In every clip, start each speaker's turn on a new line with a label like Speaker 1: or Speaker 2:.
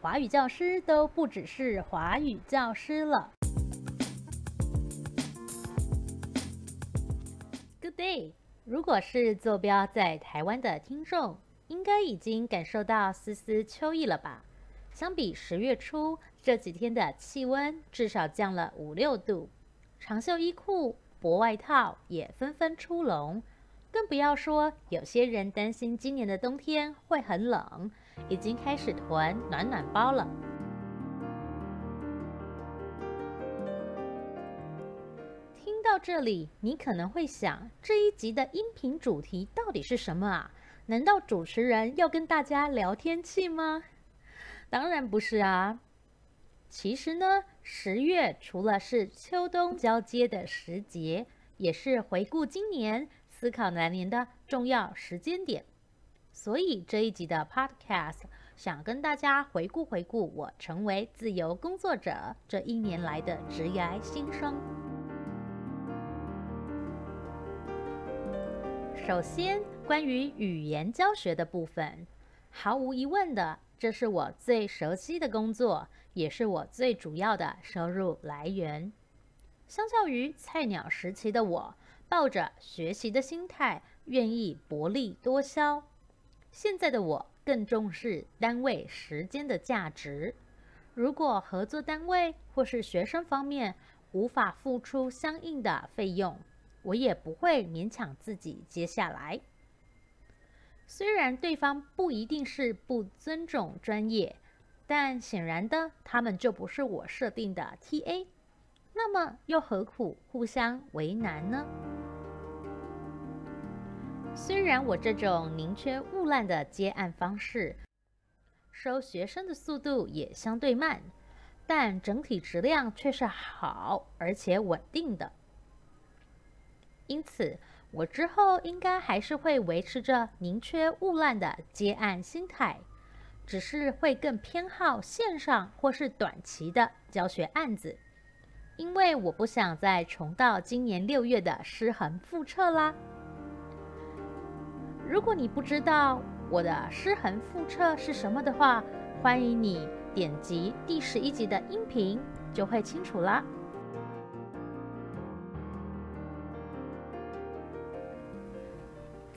Speaker 1: 华语教师都不只是华语教师了。Good day，如果是坐标在台湾的听众，应该已经感受到丝丝秋意了吧？相比十月初这几天的气温，至少降了五六度，长袖衣裤、薄外套也纷纷出笼。更不要说，有些人担心今年的冬天会很冷，已经开始囤暖暖包了。听到这里，你可能会想，这一集的音频主题到底是什么啊？难道主持人要跟大家聊天气吗？当然不是啊。其实呢，十月除了是秋冬交接的时节，也是回顾今年。思考来年的重要时间点，所以这一集的 Podcast 想跟大家回顾回顾我成为自由工作者这一年来的职涯心声。首先，关于语言教学的部分，毫无疑问的，这是我最熟悉的工作，也是我最主要的收入来源。相较于菜鸟时期的我，抱着学习的心态，愿意薄利多销。现在的我更重视单位时间的价值。如果合作单位或是学生方面无法付出相应的费用，我也不会勉强自己接下来。虽然对方不一定是不尊重专业，但显然的，他们就不是我设定的 TA。那么又何苦互相为难呢？虽然我这种宁缺毋滥的接案方式，收学生的速度也相对慢，但整体质量却是好而且稳定的。因此，我之后应该还是会维持着宁缺毋滥的接案心态，只是会更偏好线上或是短期的教学案子。因为我不想再重蹈今年六月的失衡覆辙啦。如果你不知道我的失衡复测是什么的话，欢迎你点击第十一集的音频，就会清楚啦。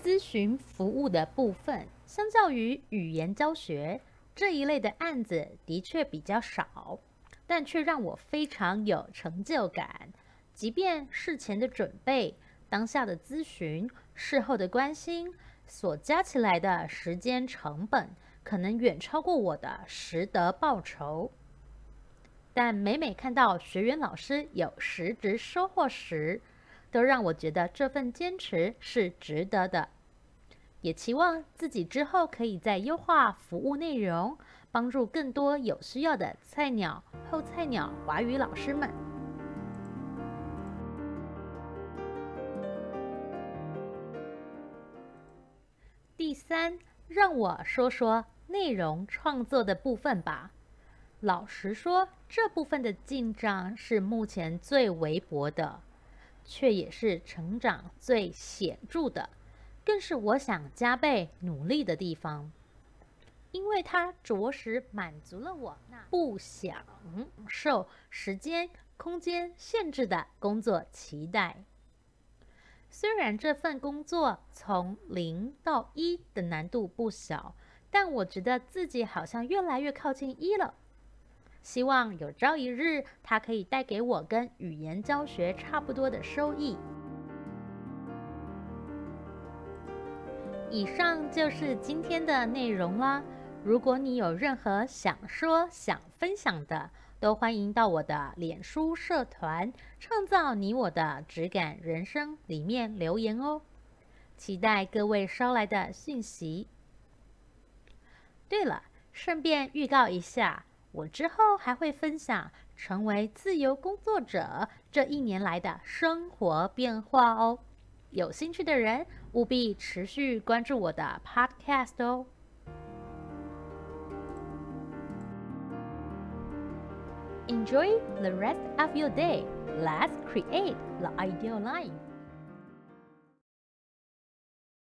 Speaker 1: 咨询服务的部分，相较于语言教学这一类的案子，的确比较少。但却让我非常有成就感。即便事前的准备、当下的咨询、事后的关心，所加起来的时间成本，可能远超过我的实得报酬。但每每看到学员老师有实质收获时，都让我觉得这份坚持是值得的。也期望自己之后可以再优化服务内容。帮助更多有需要的菜鸟、后菜鸟华语老师们。第三，让我说说内容创作的部分吧。老实说，这部分的进账是目前最微薄的，却也是成长最显著的，更是我想加倍努力的地方。因为它着实满足了我那不想受时间、空间限制的工作期待。虽然这份工作从零到一的难度不小，但我觉得自己好像越来越靠近一了。希望有朝一日，它可以带给我跟语言教学差不多的收益。以上就是今天的内容啦。如果你有任何想说、想分享的，都欢迎到我的脸书社团，创造你我的质感人生里面留言哦。期待各位捎来的讯息。对了，顺便预告一下，我之后还会分享成为自由工作者这一年来的生活变化哦。有兴趣的人务必持续关注我的 Podcast 哦。Enjoy the rest of your day. Let's create the ideal life.